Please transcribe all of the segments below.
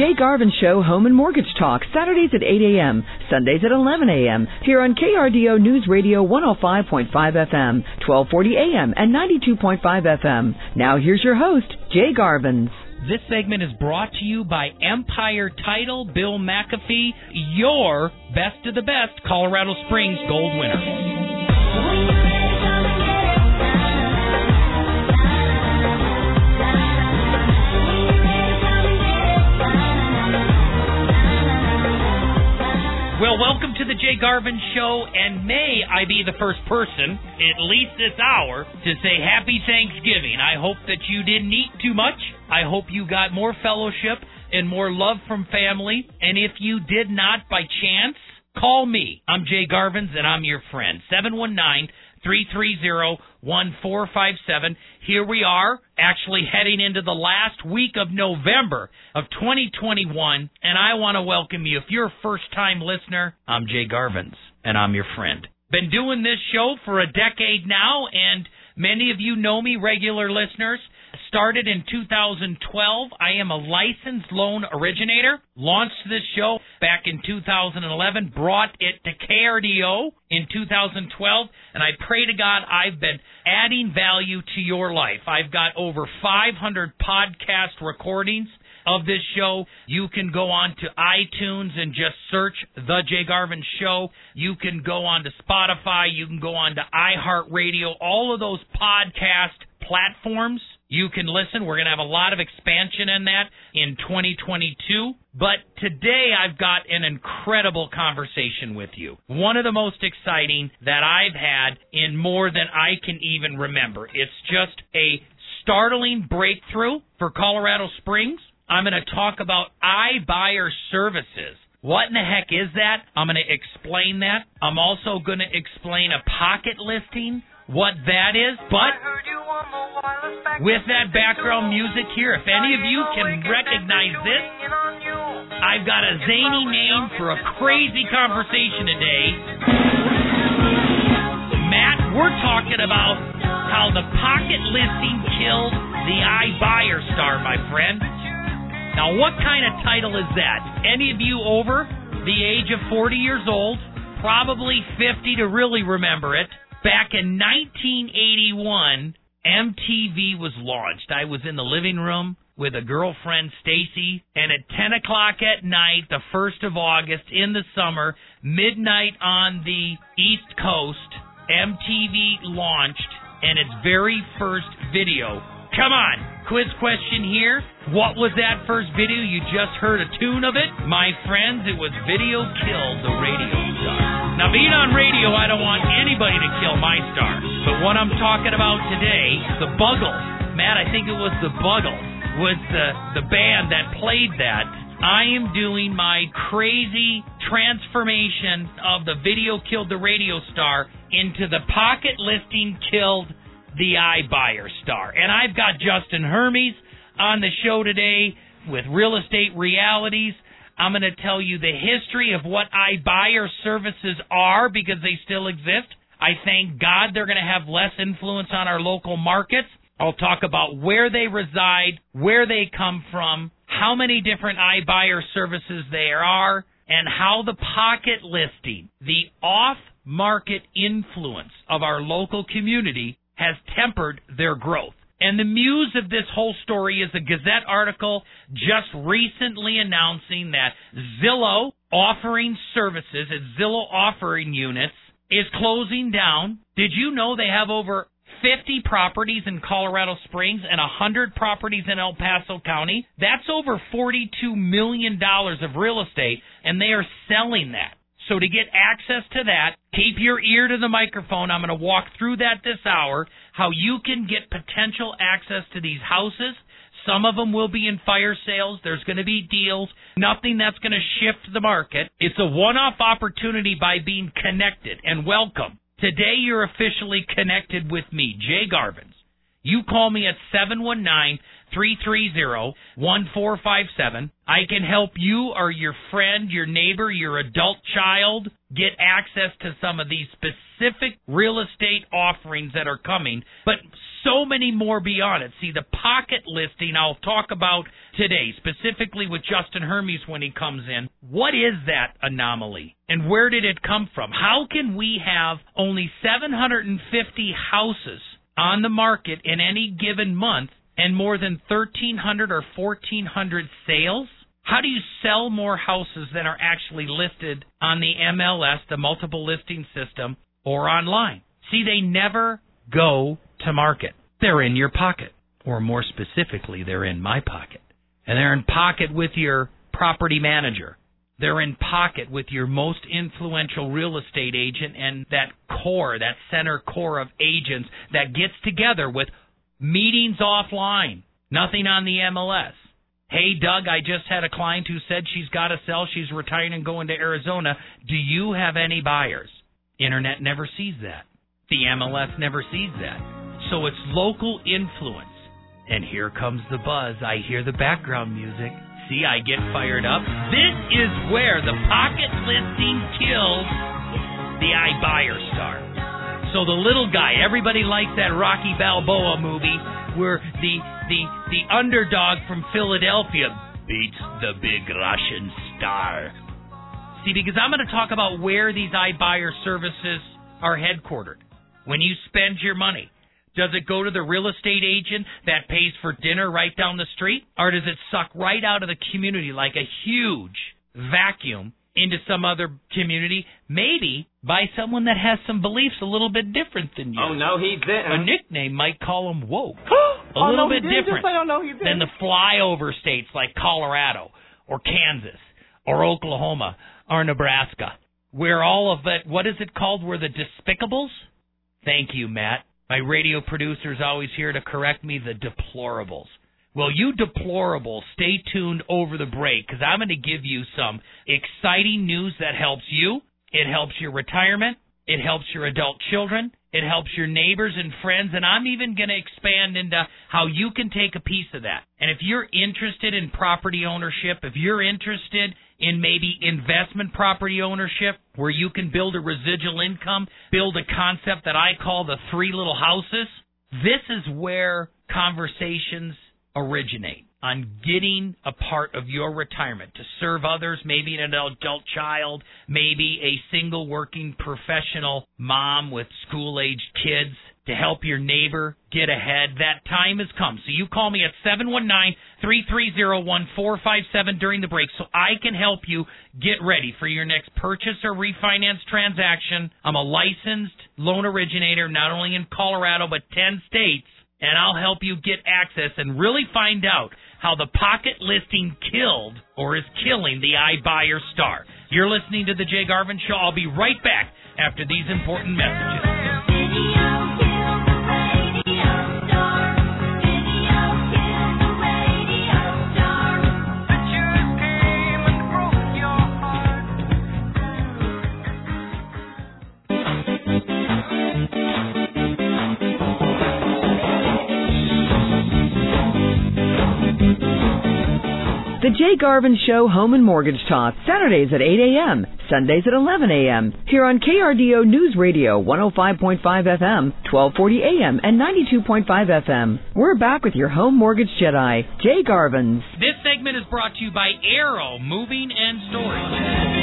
Jay Garvin Show Home and Mortgage Talk, Saturdays at 8 a.m., Sundays at 11 a.m., here on KRDO News Radio 105.5 FM, 1240 a.m., and 92.5 FM. Now here's your host, Jay Garvins. This segment is brought to you by Empire Title, Bill McAfee, your best of the best Colorado Springs gold winner. Well, welcome to the Jay Garvin Show, and may I be the first person, at least this hour, to say Happy Thanksgiving. I hope that you didn't eat too much. I hope you got more fellowship and more love from family. And if you did not by chance, call me. I'm Jay Garvins, and I'm your friend. 719 330 1457. Here we are, actually heading into the last week of November of 2021, and I want to welcome you. If you're a first time listener, I'm Jay Garvins, and I'm your friend. Been doing this show for a decade now, and many of you know me, regular listeners. Started in 2012. I am a licensed loan originator. Launched this show back in 2011. Brought it to KRDO in 2012. And I pray to God I've been adding value to your life. I've got over 500 podcast recordings of this show. You can go on to iTunes and just search The Jay Garvin Show. You can go on to Spotify. You can go on to iHeartRadio. All of those podcast platforms you can listen. We're going to have a lot of expansion in that in 2022. But today I've got an incredible conversation with you. One of the most exciting that I've had in more than I can even remember. It's just a startling breakthrough for Colorado Springs. I'm going to talk about iBuyer services. What in the heck is that? I'm going to explain that. I'm also going to explain a pocket listing, what that is. But with that background music here, if any of you can recognize this, I've got a zany name for a crazy conversation today. Matt, we're talking about how the pocket listing killed the iBuyer star, my friend. Now, what kind of title is that? Any of you over the age of 40 years old, probably 50 to really remember it. Back in 1981, MTV was launched. I was in the living room with a girlfriend, Stacy, and at 10 o'clock at night, the 1st of August in the summer, midnight on the East Coast, MTV launched and its very first video. Come on, quiz question here. What was that first video? You just heard a tune of it? My friends, it was Video Killed the Radio Star. Now, being on radio, I don't want anybody to kill my star. But what I'm talking about today, the Buggles. Matt, I think it was the Buggles, was the, the band that played that. I am doing my crazy transformation of the video killed the radio star into the pocket listing killed the iBuyer star. And I've got Justin Hermes on the show today with Real Estate Realities. I'm going to tell you the history of what iBuyer services are because they still exist. I thank God they're going to have less influence on our local markets. I'll talk about where they reside, where they come from, how many different iBuyer services there are, and how the pocket listing, the off market influence of our local community, has tempered their growth. And the muse of this whole story is a Gazette article just recently announcing that Zillow offering services at Zillow offering units is closing down. Did you know they have over 50 properties in Colorado Springs and 100 properties in El Paso County? That's over $42 million of real estate, and they are selling that. So to get access to that, keep your ear to the microphone. I'm going to walk through that this hour, how you can get potential access to these houses. Some of them will be in fire sales. There's going to be deals. Nothing that's going to shift the market. It's a one-off opportunity by being connected and welcome. Today you're officially connected with me, Jay Garvins. You call me at 719 330-1457. I can help you or your friend, your neighbor, your adult child get access to some of these specific real estate offerings that are coming, but so many more beyond it. See, the pocket listing I'll talk about today, specifically with Justin Hermes when he comes in. What is that anomaly? And where did it come from? How can we have only 750 houses on the market in any given month and more than 1,300 or 1,400 sales? How do you sell more houses than are actually listed on the MLS, the multiple listing system, or online? See, they never go to market. They're in your pocket. Or more specifically, they're in my pocket. And they're in pocket with your property manager. They're in pocket with your most influential real estate agent and that core, that center core of agents that gets together with meetings offline, nothing on the MLS. Hey, Doug, I just had a client who said she's got to sell. She's retiring and going to Arizona. Do you have any buyers? Internet never sees that. The MLS never sees that. So it's local influence. And here comes the buzz. I hear the background music. See, I get fired up. This is where the pocket listing kills the iBuyer star. So the little guy, everybody likes that Rocky Balboa movie where the the the underdog from Philadelphia beats the big Russian star. See, because I'm going to talk about where these iBuyer services are headquartered. When you spend your money, does it go to the real estate agent that pays for dinner right down the street? Or does it suck right out of the community like a huge vacuum into some other community, maybe by someone that has some beliefs a little bit different than you. Oh no, he didn't. A nickname might call him woke. Oh, a oh, little no, bit different I don't know he than the flyover states like Colorado or Kansas or Oklahoma or Nebraska, where all of it. What is it called? Where the despicables? Thank you, Matt. My radio producer is always here to correct me. The deplorables. Well, you deplorable, stay tuned over the break because I'm going to give you some exciting news that helps you. It helps your retirement. It helps your adult children. It helps your neighbors and friends. And I'm even going to expand into how you can take a piece of that. And if you're interested in property ownership, if you're interested in maybe investment property ownership where you can build a residual income, build a concept that I call the three little houses, this is where conversations originate on getting a part of your retirement to serve others, maybe an adult child, maybe a single working professional mom with school aged kids to help your neighbor get ahead. That time has come. So you call me at 719 330 1457 during the break so I can help you get ready for your next purchase or refinance transaction. I'm a licensed loan originator not only in Colorado but 10 states and I'll help you get access and really find out how the pocket listing killed or is killing the iBuyer star. You're listening to the Jay Garvin Show. I'll be right back after these important messages. Jay Garvin Show Home and Mortgage Talk, Saturdays at 8 a.m., Sundays at 11 a.m., here on KRDO News Radio 105.5 FM, 1240 a.m., and 92.5 FM. We're back with your home mortgage Jedi, Jay Garvins. This segment is brought to you by Arrow Moving and Storage.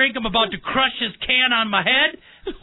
Drink. I'm about to crush this can on my head.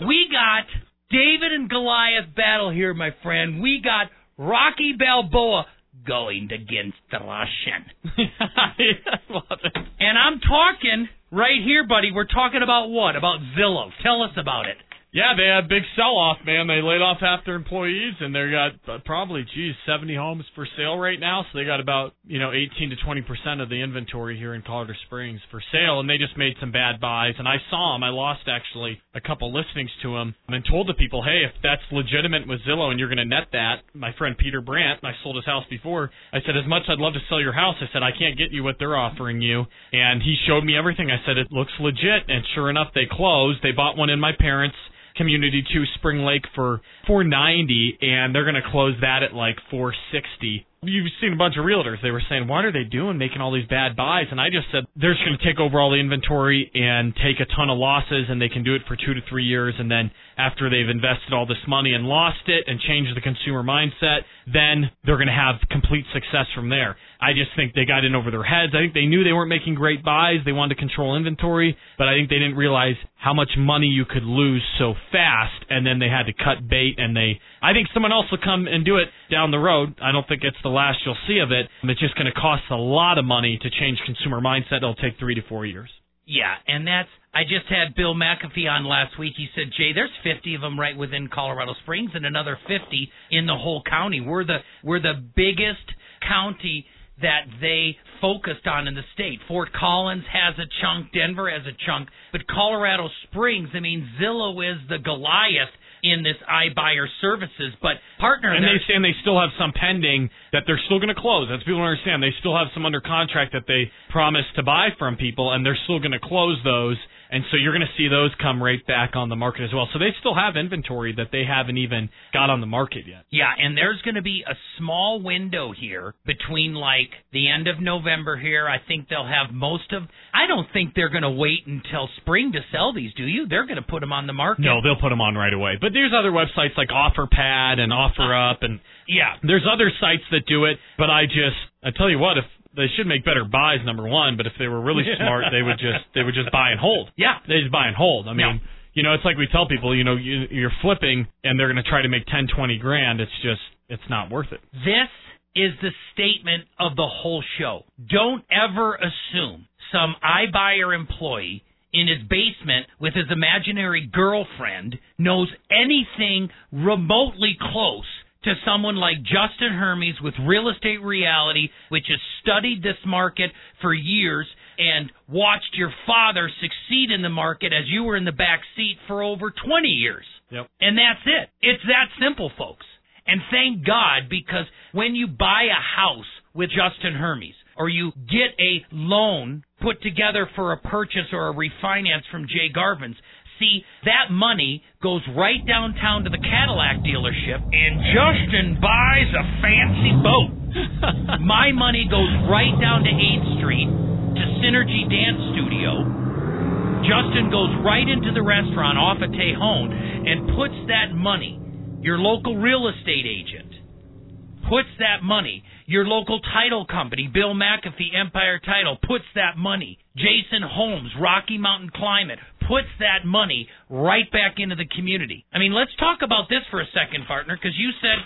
We got David and Goliath battle here, my friend. We got Rocky Balboa going against the Russian. And I'm talking right here, buddy. We're talking about what? About Zillow. Tell us about it. Yeah, they had a big sell-off, man. They laid off half their employees, and they got uh, probably, geez, 70 homes for sale right now. So they got about, you know, 18 to 20 percent of the inventory here in Colorado Springs for sale, and they just made some bad buys. And I saw them. I lost actually a couple listings to them, and told the people, hey, if that's legitimate with Zillow and you're going to net that, my friend Peter Brandt, I sold his house before. I said, as much as I'd love to sell your house, I said I can't get you what they're offering you. And he showed me everything. I said it looks legit, and sure enough, they closed. They bought one in my parents' Community to Spring Lake for 490 and they're going to close that at like 460. You've seen a bunch of realtors. They were saying, "What are they doing making all these bad buys?" And I just said, "They're just going to take over all the inventory and take a ton of losses and they can do it for 2 to 3 years and then after they've invested all this money and lost it and changed the consumer mindset, then they're going to have complete success from there." I just think they got in over their heads. I think they knew they weren't making great buys. They wanted to control inventory, but I think they didn't realize how much money you could lose so fast and then they had to cut bait and they I think someone else will come and do it down the road. I don't think it's the last you'll see of it. It's just going to cost a lot of money to change consumer mindset. It'll take 3 to 4 years. Yeah, and that's I just had Bill McAfee on last week. He said, "Jay, there's 50 of them right within Colorado Springs and another 50 in the whole county. We're the we're the biggest county that they focused on in the state. Fort Collins has a chunk, Denver has a chunk, but Colorado Springs, I mean, Zillow is the Goliath in this iBuyer services. But partner, and they and they still have some pending that they're still going to close. That's people don't understand. They still have some under contract that they promised to buy from people, and they're still going to close those. And so you're going to see those come right back on the market as well. So they still have inventory that they haven't even got on the market yet. Yeah, and there's going to be a small window here between like the end of November here. I think they'll have most of. I don't think they're going to wait until spring to sell these, do you? They're going to put them on the market. No, they'll put them on right away. But there's other websites like OfferPad and OfferUp and yeah, there's other sites that do it. But I just I tell you what, if they should make better buys number one but if they were really smart they would just they would just buy and hold. Yeah. They just buy and hold. I mean yeah. you know it's like we tell people you know you, you're flipping and they're going to try to make ten twenty grand. It's just it's not worth it. This is the statement of the whole show. Don't ever assume some iBuyer employee in his basement with his imaginary girlfriend knows anything remotely close to someone like Justin Hermes with Real Estate Reality, which has studied this market for years and watched your father succeed in the market as you were in the back seat for over 20 years. Yep. And that's it. It's that simple, folks. And thank God because when you buy a house with Justin Hermes or you get a loan put together for a purchase or a refinance from Jay Garvin's, See, that money goes right downtown to the Cadillac dealership, and Justin buys a fancy boat. My money goes right down to 8th Street to Synergy Dance Studio. Justin goes right into the restaurant off of Tejon and puts that money, your local real estate agent, puts that money your local title company, Bill McAfee, Empire Title, puts that money. Jason Holmes, Rocky Mountain Climate, puts that money right back into the community. I mean, let's talk about this for a second, partner, because you said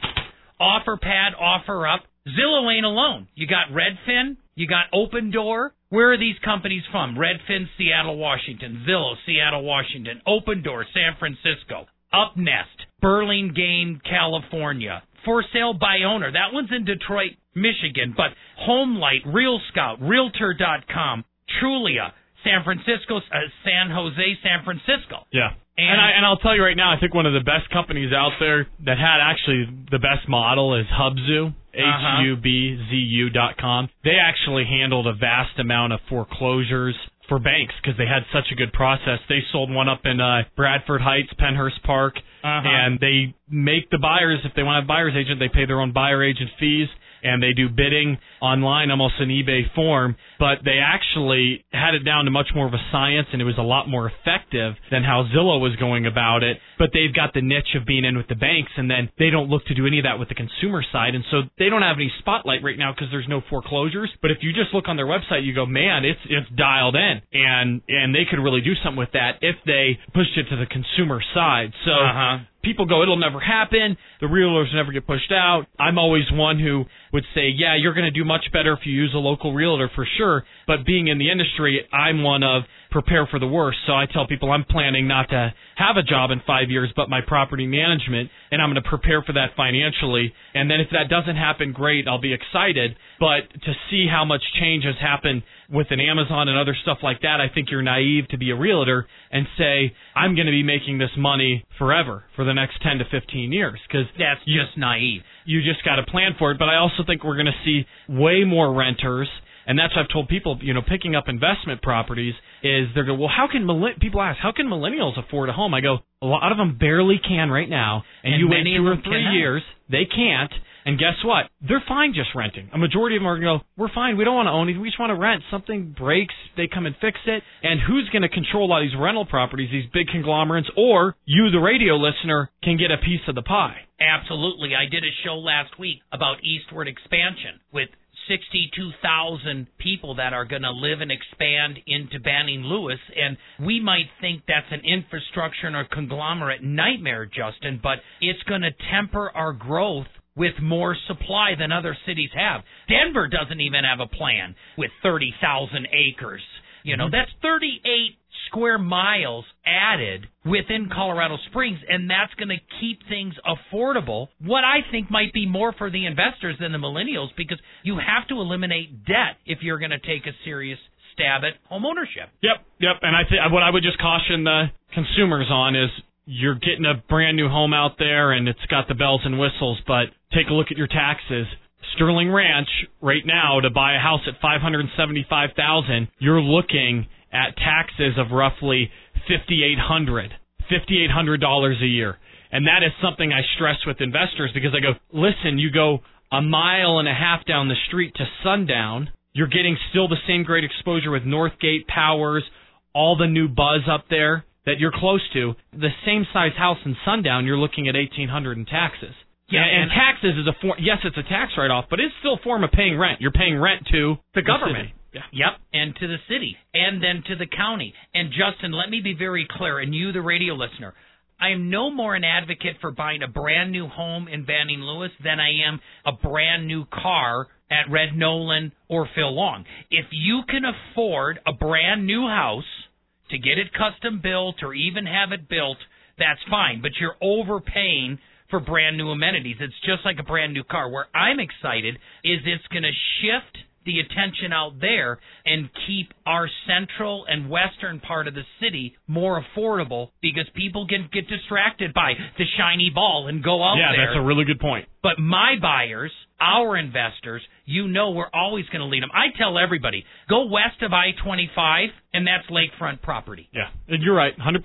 offer pad, offer up. Zillow ain't alone. You got Redfin, you got Opendoor. Where are these companies from? Redfin, Seattle, Washington. Zillow, Seattle, Washington. Opendoor, San Francisco. Upnest, Burlingame, California. For sale by owner. That one's in Detroit, Michigan. But HomeLight, Real Scout, Realtor.com, Trulia, San Francisco, uh, San Jose, San Francisco. Yeah. And, and I and I'll tell you right now, I think one of the best companies out there that had actually the best model is Hubzu, uh-huh. H U B Z U dot com. They actually handled a vast amount of foreclosures for banks because they had such a good process. They sold one up in uh, Bradford Heights, Pennhurst Park, uh-huh. and they make the buyers if they want a have buyer's agent, they pay their own buyer agent fees and they do bidding online, almost an eBay form. But they actually had it down to much more of a science, and it was a lot more effective than how Zillow was going about it. But they've got the niche of being in with the banks, and then they don't look to do any of that with the consumer side, and so they don't have any spotlight right now because there's no foreclosures. But if you just look on their website, you go, man, it's it's dialed in, and and they could really do something with that if they pushed it to the consumer side. So. Uh-huh people go, it'll never happen. The realtors never get pushed out. I'm always one who would say, yeah, you're going to do much better if you use a local realtor for sure. But being in the industry, I'm one of prepare for the worst. So I tell people I'm planning not to have a job in five years, but my property management, and I'm going to prepare for that financially. And then if that doesn't happen, great, I'll be excited. But to see how much change has happened with an Amazon and other stuff like that, I think you're naive to be a realtor and say, I'm going to be making this money forever for the next 10 to 15 years. Because that's just naive. You just got to plan for it. But I also think we're going to see way more renters and that's what I've told people, you know, picking up investment properties is they're go, well, how can people ask, how can millennials afford a home? I go, a lot of them barely can right now, and, and you wait two or three cannot. years, they can't. And guess what? They're fine just renting. A majority of them are going to go, we're fine. We don't want to own anything. We just want to rent. Something breaks, they come and fix it. And who's going to control all these rental properties, these big conglomerates? Or you, the radio listener, can get a piece of the pie. Absolutely. I did a show last week about eastward expansion with 62,000 people that are going to live and expand into Banning Lewis. And we might think that's an infrastructure and a conglomerate nightmare, Justin, but it's going to temper our growth with more supply than other cities have. Denver doesn't even have a plan with 30,000 acres. You know, mm-hmm. that's 38 square miles added within Colorado Springs, and that's going to keep things affordable. What I think might be more for the investors than the millennials because you have to eliminate debt if you're going to take a serious stab at home ownership. Yep, yep. And I think what I would just caution the consumers on is you're getting a brand new home out there and it's got the bells and whistles, but take a look at your taxes. Sterling Ranch right now to buy a house at 575,000, you're looking at taxes of roughly $5,800, $5,800 a year. And that is something I stress with investors because I go, listen, you go a mile and a half down the street to Sundown, you're getting still the same great exposure with Northgate Powers, all the new buzz up there that you're close to. The same size house in Sundown, you're looking at 1800 in taxes. Yeah, and, and taxes is a form. Yes, it's a tax write-off, but it's still a form of paying rent. You're paying rent to the government. The yeah. Yep, and to the city, and then to the county. And Justin, let me be very clear, and you, the radio listener, I am no more an advocate for buying a brand new home in Banning Lewis than I am a brand new car at Red Noland or Phil Long. If you can afford a brand new house to get it custom built or even have it built, that's fine. But you're overpaying for brand new amenities. It's just like a brand new car. Where I'm excited is it's going to shift the attention out there and keep our central and western part of the city more affordable because people can get distracted by the shiny ball and go out yeah, there. Yeah, that's a really good point. But my buyers, our investors, you know we're always going to lead them. I tell everybody, go west of I-25 and that's lakefront property. Yeah, and you're right, 100%.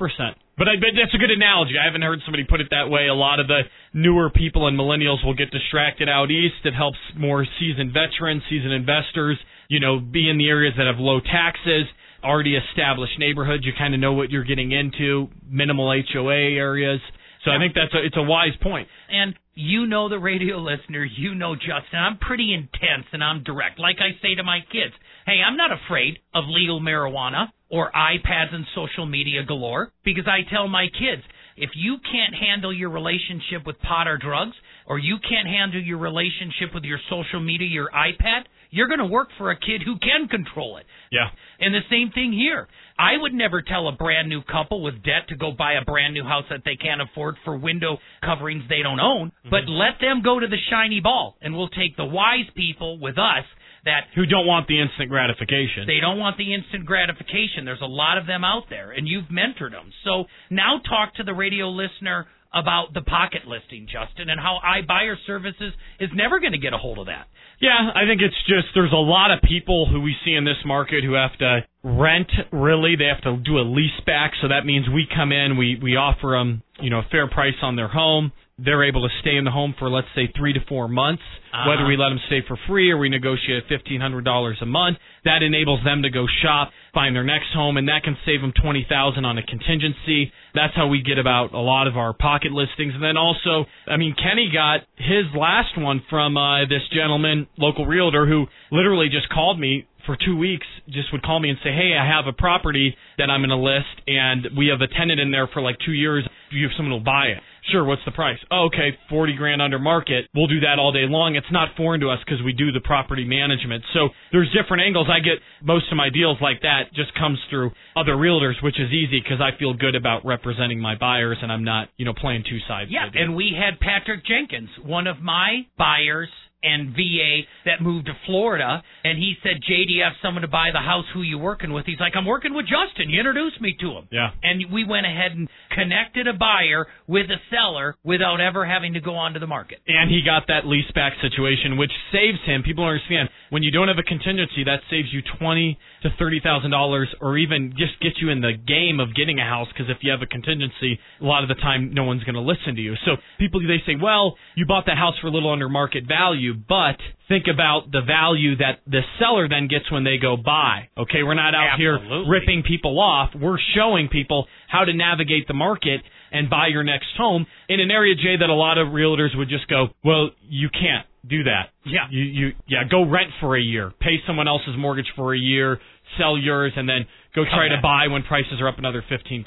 But, I, but that's a good analogy. I haven't heard somebody put it that way. A lot of the newer people and millennials will get distracted out east. It helps more seasoned veterans, seasoned investors, you know, be in the areas that have low taxes, already established neighborhoods. You kind of know what you're getting into, minimal HOA areas. So I think that's a, it's a wise point. And you know the radio listener, you know Justin. I'm pretty intense and I'm direct. Like I say to my kids, hey, I'm not afraid of legal marijuana or iPads and social media galore because I tell my kids, if you can't handle your relationship with pot or drugs, or you can't handle your relationship with your social media, your iPad, you're going to work for a kid who can control it. Yeah. And the same thing here. I would never tell a brand new couple with debt to go buy a brand new house that they can't afford for window coverings they don't own, mm-hmm. but let them go to the shiny ball and we'll take the wise people with us that who don't want the instant gratification. They don't want the instant gratification. There's a lot of them out there and you've mentored them. So now talk to the radio listener about the pocket listing, Justin, and how iBuyer Services is never going to get a hold of that. Yeah, I think it's just there's a lot of people who we see in this market who have to rent really they have to do a lease back so that means we come in we we offer them you know a fair price on their home they're able to stay in the home for let's say three to four months. Uh-huh. Whether we let them stay for free or we negotiate fifteen hundred dollars a month, that enables them to go shop, find their next home, and that can save them twenty thousand on a contingency. That's how we get about a lot of our pocket listings. And then also, I mean, Kenny got his last one from uh, this gentleman, local realtor, who literally just called me for two weeks just would call me and say, "Hey, I have a property that I'm going to list, and we have a tenant in there for like two years. Do you have someone who'll buy it?" Sure, what's the price? Oh, okay, 40 grand under market. We'll do that all day long. It's not foreign to us because we do the property management. So there's different angles. I get most of my deals like that just comes through other realtors, which is easy because I feel good about representing my buyers and I'm not, you know, playing two sides. Yeah, and we had Patrick Jenkins, one of my buyers and VA that moved to Florida, and he said, JDF, someone to buy the house. Who you working with?" He's like, "I'm working with Justin. You introduced me to him." Yeah. And we went ahead and connected a buyer with a seller without ever having to go onto the market. And he got that lease back situation, which saves him. People don't understand when you don't have a contingency, that saves you twenty to thirty thousand dollars, or even just get you in the game of getting a house. Because if you have a contingency, a lot of the time no one's going to listen to you. So people they say, "Well, you bought that house for a little under market value." But think about the value that the seller then gets when they go buy. Okay, we're not out Absolutely. here ripping people off. We're showing people how to navigate the market and buy your next home in an area, Jay, that a lot of realtors would just go, well, you can't do that. Yeah. You, you, yeah, go rent for a year, pay someone else's mortgage for a year, sell yours, and then go try to buy when prices are up another 15%.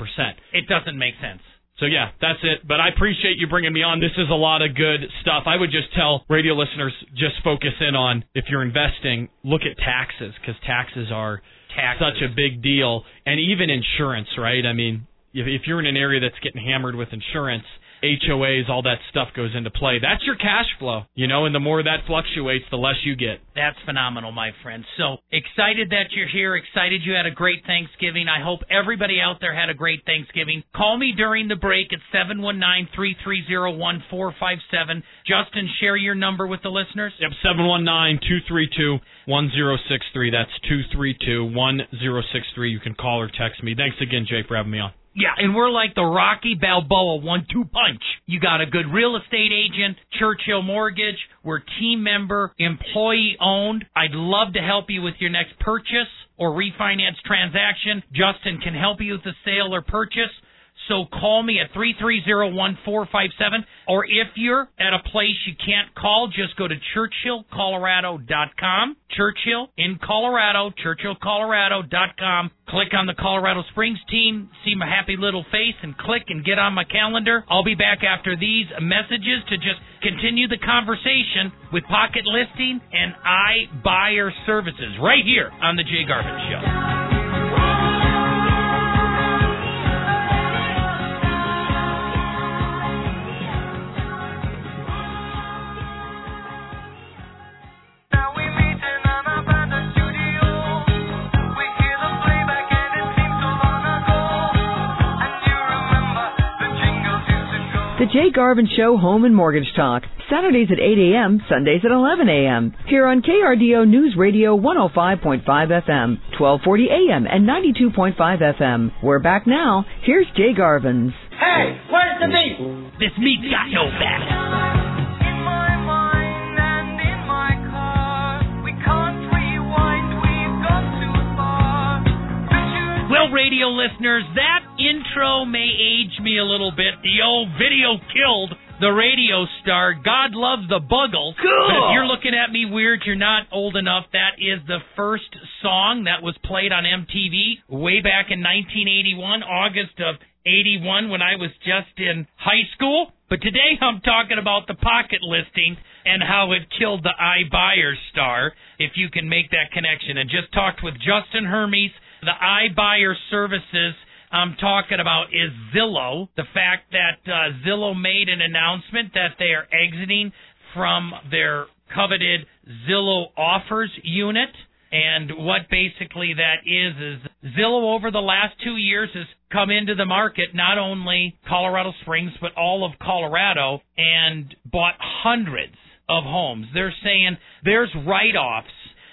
It doesn't make sense. So yeah, that's it. But I appreciate you bringing me on. This is a lot of good stuff. I would just tell radio listeners just focus in on if you're investing, look at taxes because taxes are taxes. such a big deal, and even insurance, right? I mean, if, if you're in an area that's getting hammered with insurance, HOAs, all that stuff goes into play. That's your cash flow, you know, and the more that fluctuates, the less you get. That's phenomenal, my friend. So excited that you're here. Excited you had a great Thanksgiving. I hope everybody out there had a great Thanksgiving. Call me during the break at seven one nine three three zero one four five seven. Justin, share your number with the listeners. Yep, seven one nine two three two one zero six three. That's two three two one zero six three. You can call or text me. Thanks again, Jake, for having me on. Yeah, and we're like the Rocky Balboa one-two punch. You got a good real estate agent, Churchill Mortgage. We're team member, employee owned. I'd love to help you with your next purchase or refinance transaction. Justin can help you with the sale or purchase. So call me at 330-1457 or if you're at a place you can't call, just go to churchillcolorado.com. Churchill in Colorado, churchillcolorado.com. Click on the Colorado Springs team, see my happy little face and click and get on my calendar. I'll be back after these messages to just continue the conversation with pocket listing and iBuyer services right here on the Jay Garvin show. The Jay Garvin Show Home and Mortgage Talk, Saturdays at 8 a.m., Sundays at 11 a.m. Here on KRDO News Radio 105.5 FM, 1240 a.m. and 92.5 FM. We're back now. Here's Jay Garvin's. Hey, where's the meat? This meat's got no fat. Well, radio listeners, that intro may age me a little bit. The old video killed the radio star. God love the Buggles. Cool. But if you're looking at me weird, you're not old enough. That is the first song that was played on MTV way back in 1981, August of 81, when I was just in high school. But today I'm talking about the pocket listing and how it killed the iBuyer star, if you can make that connection. And just talked with Justin Hermes the iBuyer services I'm talking about is Zillow. The fact that uh, Zillow made an announcement that they are exiting from their coveted Zillow offers unit. And what basically that is, is Zillow over the last two years has come into the market, not only Colorado Springs, but all of Colorado, and bought hundreds of homes. They're saying there's write offs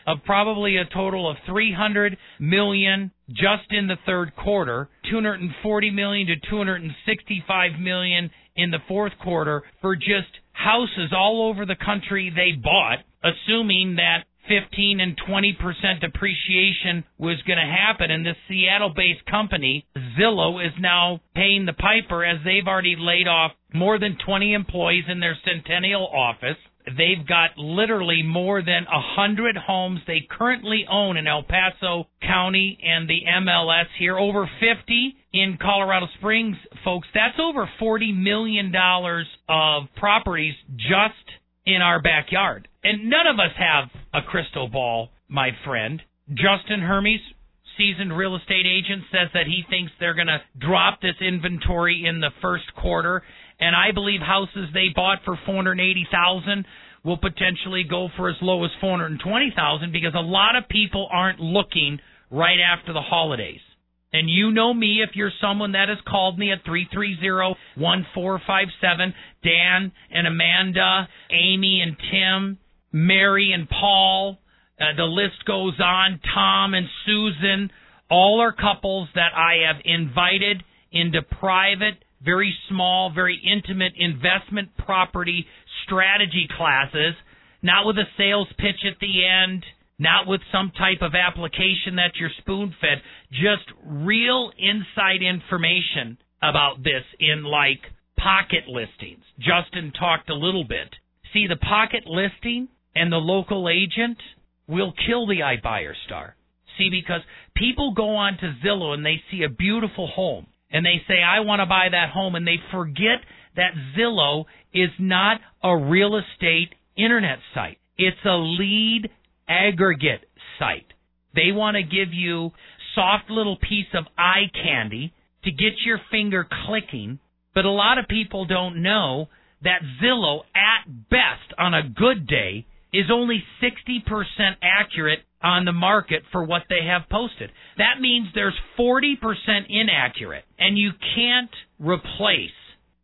of probably a total of 300 million just in the third quarter, 240 million to 265 million in the fourth quarter for just houses all over the country they bought, assuming that 15 and 20% depreciation was going to happen. And this Seattle based company, Zillow, is now paying the piper as they've already laid off more than 20 employees in their Centennial office. They've got literally more than a hundred homes they currently own in El Paso County and the MLS here. Over 50 in Colorado Springs, folks, that's over $40 million of properties just in our backyard. And none of us have a crystal ball, my friend. Justin Hermes, seasoned real estate agent, says that he thinks they're going to drop this inventory in the first quarter. And I believe houses they bought for 480000 will potentially go for as low as 420000 because a lot of people aren't looking right after the holidays. And you know me if you're someone that has called me at 330-1457, Dan and Amanda, Amy and Tim, Mary and Paul, uh, the list goes on, Tom and Susan, all are couples that I have invited into private, very small, very intimate investment property strategy classes, not with a sales pitch at the end, not with some type of application that you're spoon fed, just real inside information about this in like pocket listings. Justin talked a little bit. See, the pocket listing and the local agent will kill the iBuyer star. See, because people go on to Zillow and they see a beautiful home and they say, I want to buy that home, and they forget that Zillow is not a real estate internet site. It's a lead aggregate site. They want to give you soft little piece of eye candy to get your finger clicking, but a lot of people don't know that Zillow at best on a good day is only 60% accurate on the market for what they have posted. That means there's 40% inaccurate and you can't replace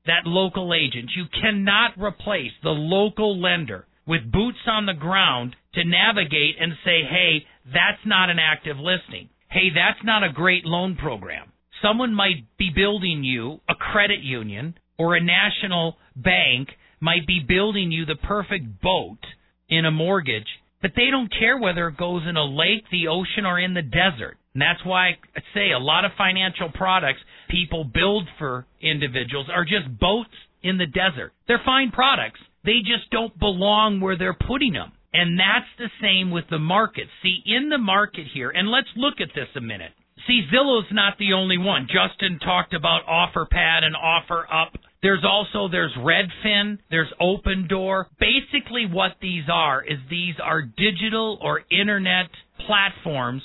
that local agent. You cannot replace the local lender with boots on the ground to navigate and say, hey, that's not an active listing. Hey, that's not a great loan program. Someone might be building you a credit union or a national bank might be building you the perfect boat in a mortgage, but they don't care whether it goes in a lake, the ocean, or in the desert. And that's why I say a lot of financial products people build for individuals are just boats in the desert. They're fine products. They just don't belong where they're putting them. And that's the same with the market. See, in the market here, and let's look at this a minute. See, Zillow's not the only one. Justin talked about OfferPad and OfferUp. There's also there's Redfin, there's Opendoor. Basically what these are is these are digital or internet platforms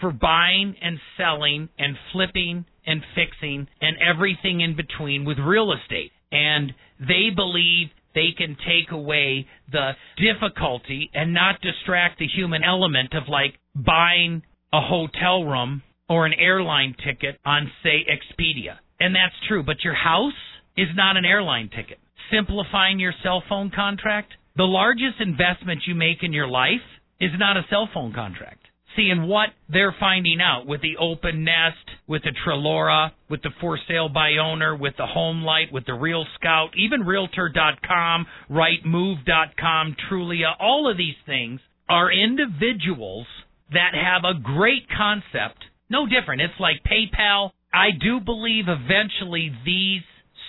for buying and selling and flipping and fixing and everything in between with real estate. And they believe they can take away the difficulty and not distract the human element of like buying a hotel room or an airline ticket on, say, Expedia. And that's true, but your house is not an airline ticket. Simplifying your cell phone contract, the largest investment you make in your life is not a cell phone contract seeing what they're finding out with the Upnest, with the Trelora, with the For Sale by Owner, with the Home Light, with the Real Scout, even Realtor.com, RightMove.com, Trulia. All of these things are individuals that have a great concept. No different. It's like PayPal. I do believe eventually these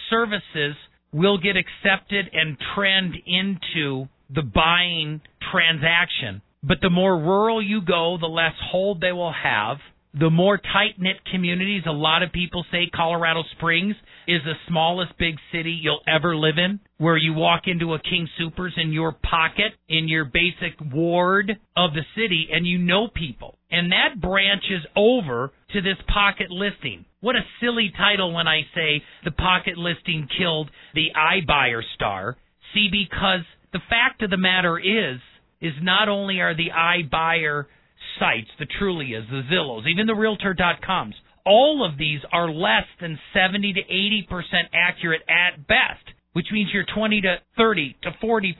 services will get accepted and trend into the buying transaction but the more rural you go, the less hold they will have. The more tight knit communities, a lot of people say Colorado Springs is the smallest big city you'll ever live in, where you walk into a King Supers in your pocket, in your basic ward of the city, and you know people. And that branches over to this pocket listing. What a silly title when I say the pocket listing killed the iBuyer star. See, because the fact of the matter is, is not only are the iBuyer sites, the Trulias, the Zillows, even the Realtor.coms, all of these are less than 70 to 80% accurate at best, which means you're 20 to 30 to 40%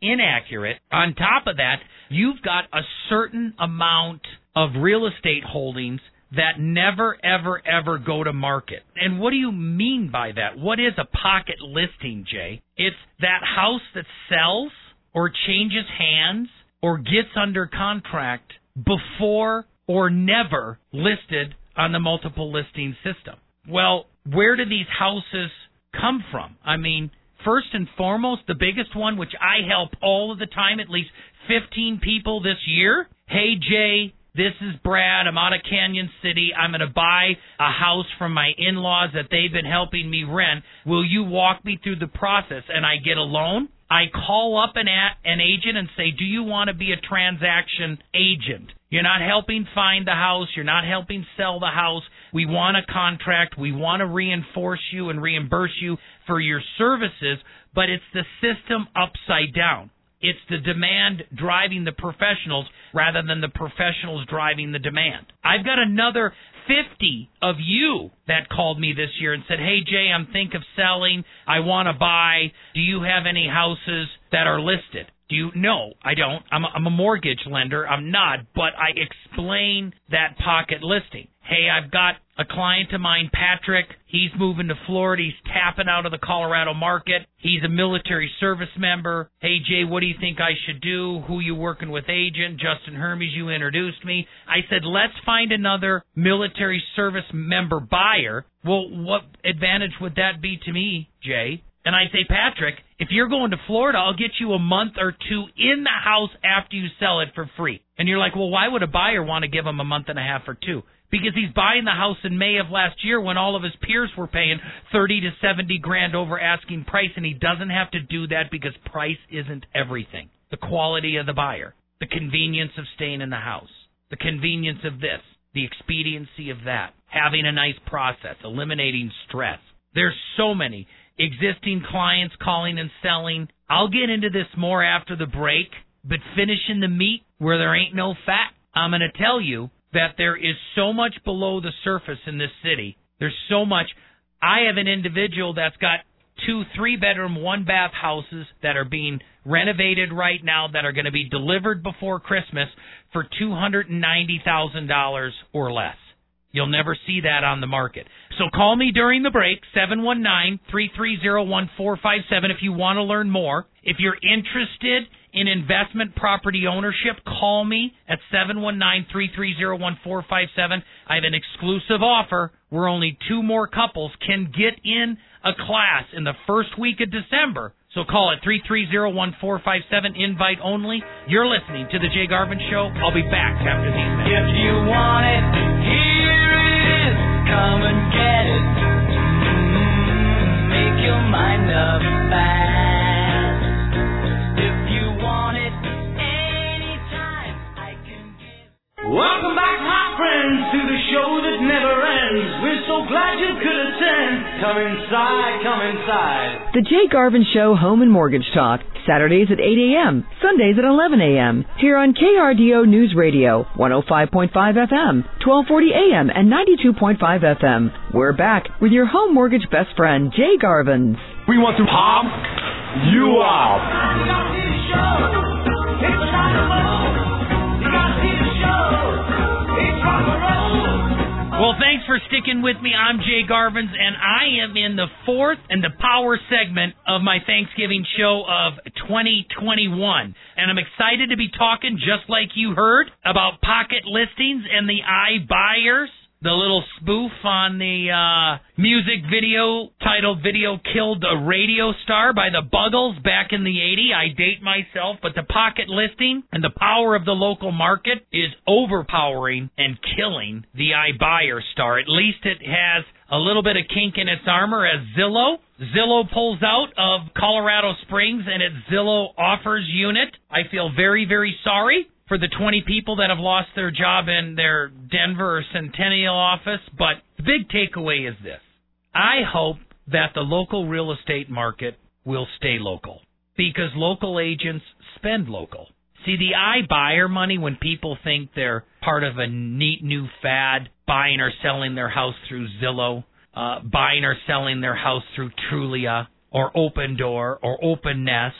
inaccurate. On top of that, you've got a certain amount of real estate holdings that never, ever, ever go to market. And what do you mean by that? What is a pocket listing, Jay? It's that house that sells or changes hands or gets under contract before or never listed on the multiple listing system. Well, where do these houses come from? I mean, first and foremost, the biggest one, which I help all of the time, at least 15 people this year. Hey, Jay, This is Brad. I'm out of Cañon City. I'm going to buy a house from my in laws that they've been helping me rent. Will you walk me through the process? And I get a loan. I call up an, a- an agent and say, Do you want to be a transaction agent? You're not helping find the house. You're not helping sell the house. We want a contract. We want to reinforce you and reimburse you for your services, but it's the system upside down. It's the demand driving the professionals rather than the professionals driving the demand. I've got another 50 of you that called me this year and said, Hey, Jay, I'm think of selling. I want to buy. Do you have any houses that are listed? Do you? No, I don't. I'm a, I'm a mortgage lender. I'm not, but I explain that pocket listing. Hey, I've got a client of mine, Patrick. He's moving to Florida. He's tapping out of the Colorado market. He's a military service member. Hey, Jay, what do you think I should do? Who you working with, agent? Justin Hermes, you introduced me. I said, let's find another military service member buyer. Well, what advantage would that be to me, Jay? And I say, Patrick, if you're going to Florida, I'll get you a month or two in the house after you sell it for free. And you're like, well, why would a buyer want to give him a month and a half or two? Because he's buying the house in May of last year when all of his peers were paying 30 to 70 grand over asking price, and he doesn't have to do that because price isn't everything. The quality of the buyer, the convenience of staying in the house, the convenience of this, the expediency of that, having a nice process, eliminating stress. There's so many existing clients calling and selling. I'll get into this more after the break, but finishing the meat where there ain't no fat. I'm going to tell you that there is so much below the surface in this city. There's so much. I have an individual that's got two three bedroom, one bath houses that are being renovated right now that are going to be delivered before Christmas for $290,000 or less. You'll never see that on the market. So call me during the break, 719-330-1457 if you want to learn more. If you're interested in investment property ownership, call me at 719-330-1457. I have an exclusive offer where only two more couples can get in a class in the first week of December. So call it 330-1457, invite only. You're listening to the Jay Garvin Show. I'll be back after these minutes. If you want it. Come and get it. Mm, make your mind up fast. If you want it, anytime I can. Welcome back, friends, to the show that never ends. We're so glad you could attend. Come inside, come inside. The Jay Garvin Show Home and Mortgage Talk, Saturdays at 8 a.m., Sundays at 11 a.m. Here on KRDO News Radio, 105.5 FM, 1240 a.m., and 92.5 FM. We're back with your home mortgage best friend, Jay Garvins. We want to pump you up. Well, thanks for sticking with me. I'm Jay Garvins, and I am in the fourth and the power segment of my Thanksgiving show of 2021. And I'm excited to be talking, just like you heard, about pocket listings and the iBuyers. The little spoof on the uh, music video titled Video Killed a Radio Star by the Buggles back in the 80s. I date myself, but the pocket listing and the power of the local market is overpowering and killing the iBuyer star. At least it has a little bit of kink in its armor as Zillow. Zillow pulls out of Colorado Springs and its Zillow offers unit. I feel very, very sorry for the 20 people that have lost their job in their Denver or Centennial office, but the big takeaway is this. I hope that the local real estate market will stay local because local agents spend local. See, the iBuyer money, when people think they're part of a neat new fad, buying or selling their house through Zillow, uh, buying or selling their house through Trulia, or Opendoor, or UpNest,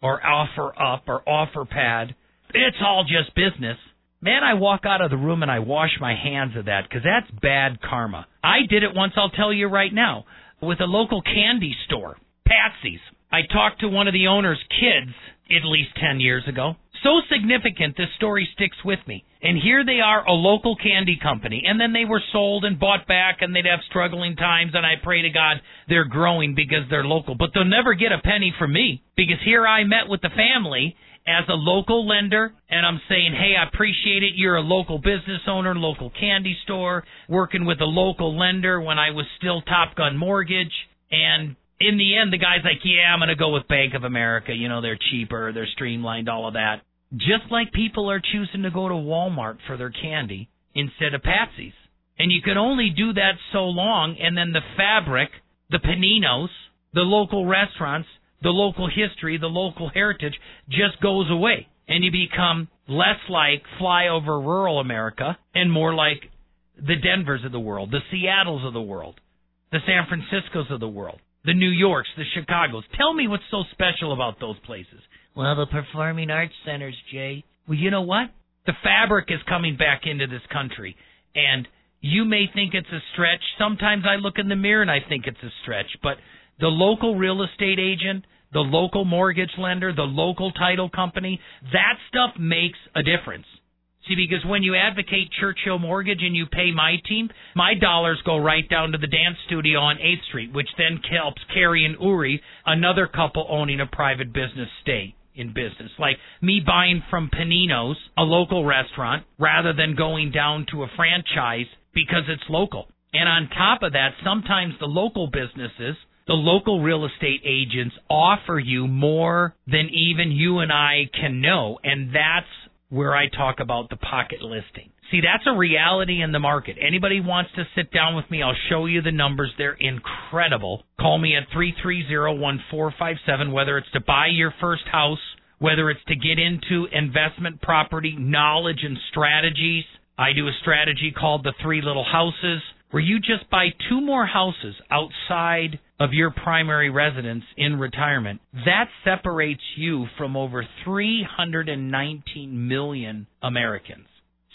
or Offer Up, or Offer Pad, it's all just business. Man, I walk out of the room and I wash my hands of that because that's bad karma. I did it once, I'll tell you right now, with a local candy store, Patsy's. I talked to one of the owner's kids at least 10 years ago. So significant, this story sticks with me. And here they are, a local candy company. And then they were sold and bought back, and they'd have struggling times. And I pray to God they're growing because they're local. But they'll never get a penny from me because here I met with the family as a local lender and I'm saying, hey, I appreciate it. You're a local business owner, local candy store, working with a local lender when I was still Top Gun Mortgage. And in the end, the guy's like, yeah, I'm going to go with Bank of America. You know, they're cheaper, they're streamlined, all of that. Just like people are choosing to go to Walmart for their candy instead of Patsy's. And you can only do that so long, and then the fabric, the paninos, the local restaurants, the local history, the local heritage just goes away. And you become less like flyover rural America and more like the Denvers of the world, the Seattles of the world, the San Franciscos of the world, the New Yorks, the Chicagos. Tell me what's so special about those places. Well, the performing arts centers, Jay. Well, you know what? The fabric is coming back into this country. And you may think it's a stretch. Sometimes I look in the mirror and I think it's a stretch. But the local real estate agent, the local mortgage lender, the local title company, that stuff makes a difference. See, because when you advocate Churchill Mortgage and you pay my team, my dollars go right down to the dance studio on 8th Street, which then helps Carrie and Uri, another couple owning a private business, stay in business. Like me buying from Panino's, a local restaurant, rather than going down to a franchise because it's local. And on top of that, sometimes the local businesses the local real estate agents offer you more than even you and I can know. And that's where I talk about the pocket listing. See, that's a reality in the market. Anybody wants to sit down with me, I'll show you the numbers. They're incredible. Call me at 330-1457 whether it's to buy your first house, whether it's to get into investment property knowledge and strategies. I do a strategy called the 3 little houses where you just buy two more houses outside of your primary residence in retirement, that separates you from over 319 million Americans.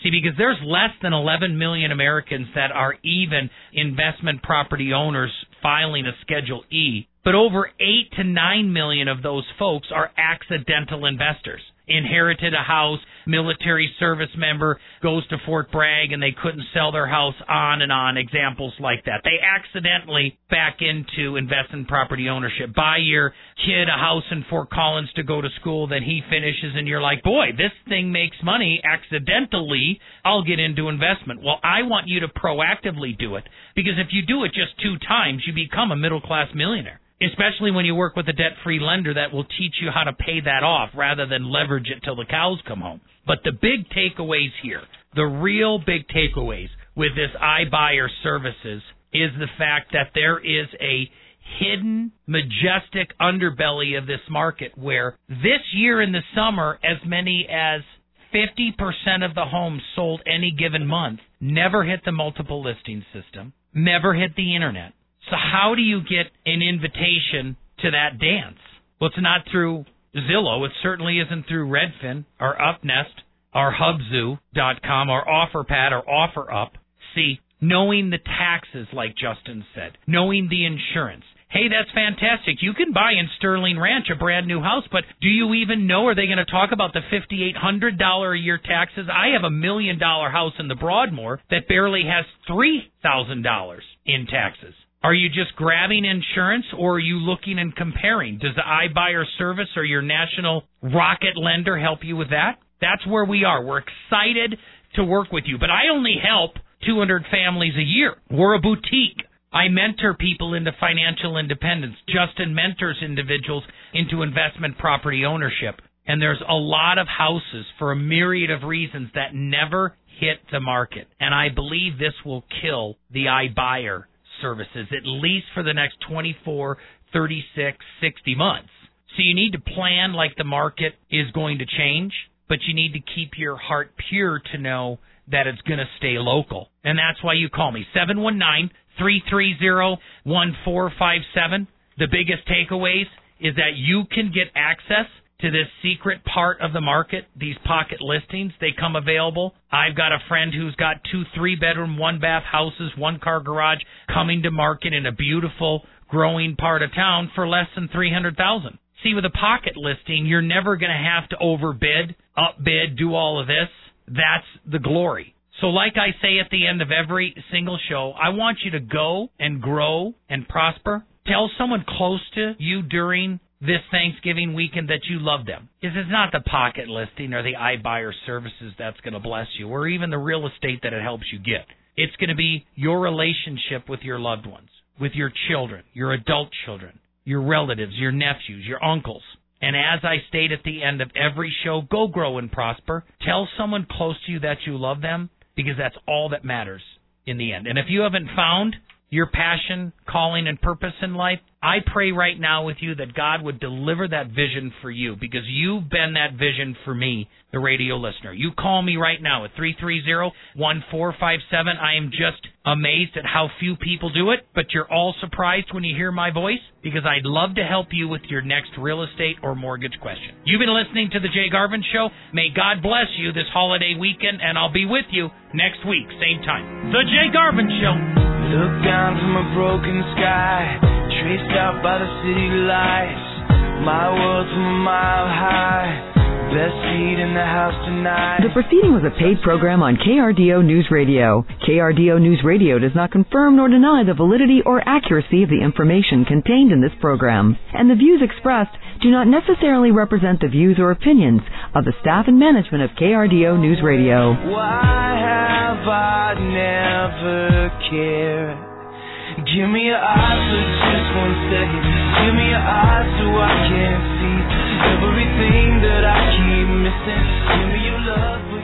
See, because there's less than 11 million Americans that are even investment property owners filing a Schedule E, but over 8 to 9 million of those folks are accidental investors inherited a house, military service member goes to Fort Bragg and they couldn't sell their house, on and on, examples like that. They accidentally back into investment property ownership. Buy your kid a house in Fort Collins to go to school, then he finishes and you're like, boy, this thing makes money accidentally. I'll get into investment. Well, I want you to proactively do it because if you do it just two times, you become a middle class millionaire especially when you work with a debt free lender that will teach you how to pay that off rather than leverage it till the cows come home. But the big takeaways here, the real big takeaways with this iBuyer services is the fact that there is a hidden, majestic underbelly of this market where this year in the summer, as many as 50% of the homes sold any given month never hit the multiple listing system, never hit the internet. So how do you get an invitation to that dance? Well, it's not through Zillow. It certainly isn't through Redfin or UpNest or Hubzu.com or OfferPad or OfferUp. See, knowing the taxes, like Justin said, knowing the insurance. Hey, that's fantastic. You can buy in Sterling Ranch a brand new house, but do you even know? Are they going to talk about the $5,800 a year taxes? I have a million dollar house in the Broadmoor that barely has $3,000 in taxes. Are you just grabbing insurance or are you looking and comparing? Does the iBuyer service or your national rocket lender help you with that? That's where we are. We're excited to work with you, but I only help 200 families a year. We're a boutique. I mentor people into financial independence. Justin mentors individuals into investment property ownership. And there's a lot of houses for a myriad of reasons that never hit the market. And I believe this will kill the iBuyer services at least for the next 24, 36, 60 months. So you need to plan like the market is going to change, but you need to keep your heart pure to know that it's going to stay local. And that's why you call me 719 330 1457. The biggest takeaways is that you can get access to this secret part of the market, these pocket listings. They come available. I've got a friend who's got two three bedroom, one bath houses, one car garage coming to market in a beautiful growing part of town for less than 300,000. See with a pocket listing, you're never going to have to overbid, upbid, do all of this. That's the glory. So, like I say at the end of every single show, I want you to go and grow and prosper. Tell someone close to you during this Thanksgiving weekend that you love them. This is not the pocket listing or the iBuyer services that's going to bless you, or even the real estate that it helps you get. It's going to be your relationship with your loved ones, with your children, your adult children, your relatives, your nephews, your uncles. And as I state at the end of every show, go grow and prosper. Tell someone close to you that you love them because that's all that matters in the end. And if you haven't found your passion, calling, and purpose in life, I pray right now with you that God would deliver that vision for you because you've been that vision for me, the radio listener. You call me right now at 330-1457. I am just amazed at how few people do it, but you're all surprised when you hear my voice because I'd love to help you with your next real estate or mortgage question. You've been listening to the Jay Garvin Show. May God bless you this holiday weekend, and I'll be with you next week, same time. The Jay Garvin Show. Look down from a broken sky, traced out by the city lights. My world's a mile high. Best seat in the house tonight. The proceeding was a paid program on KRDO News Radio. KRDO News Radio does not confirm nor deny the validity or accuracy of the information contained in this program, and the views expressed do not necessarily represent the views or opinions of the staff and management of KRDO News Radio. Why have I never cared? Give me your eyes for just one second. Give me your eyes so I can see everything that I keep missing. Give me your love.